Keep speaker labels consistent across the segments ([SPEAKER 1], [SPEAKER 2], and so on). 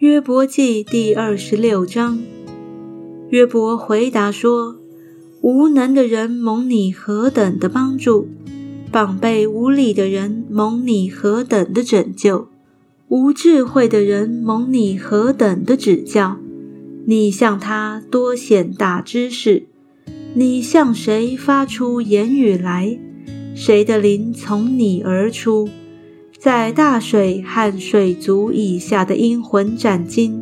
[SPEAKER 1] 约伯记第二十六章，约伯回答说：“无能的人蒙你何等的帮助，膀背无力的人蒙你何等的拯救，无智慧的人蒙你何等的指教。你向他多显大知识，你向谁发出言语来？谁的灵从你而出？”在大水和水族以下的阴魂斩尽，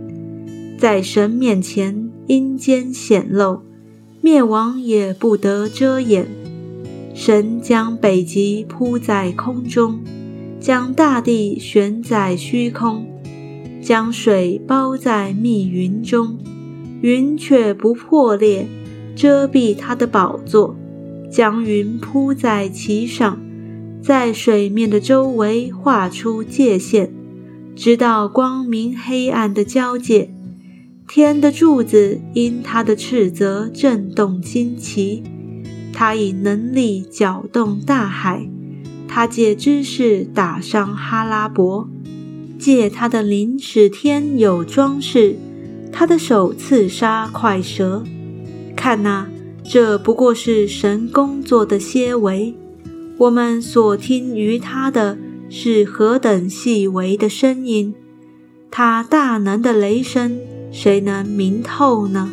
[SPEAKER 1] 在神面前阴间显露，灭亡也不得遮掩。神将北极铺在空中，将大地悬在虚空，将水包在密云中，云却不破裂，遮蔽他的宝座，将云铺在其上。在水面的周围画出界限，直到光明黑暗的交界。天的柱子因他的斥责震动惊奇，他以能力搅动大海，他借知识打伤哈拉伯，借他的灵使天有装饰，他的手刺杀快蛇。看哪，这不过是神工作的些微。我们所听于他的是何等细微的声音，他大能的雷声，谁能明透呢？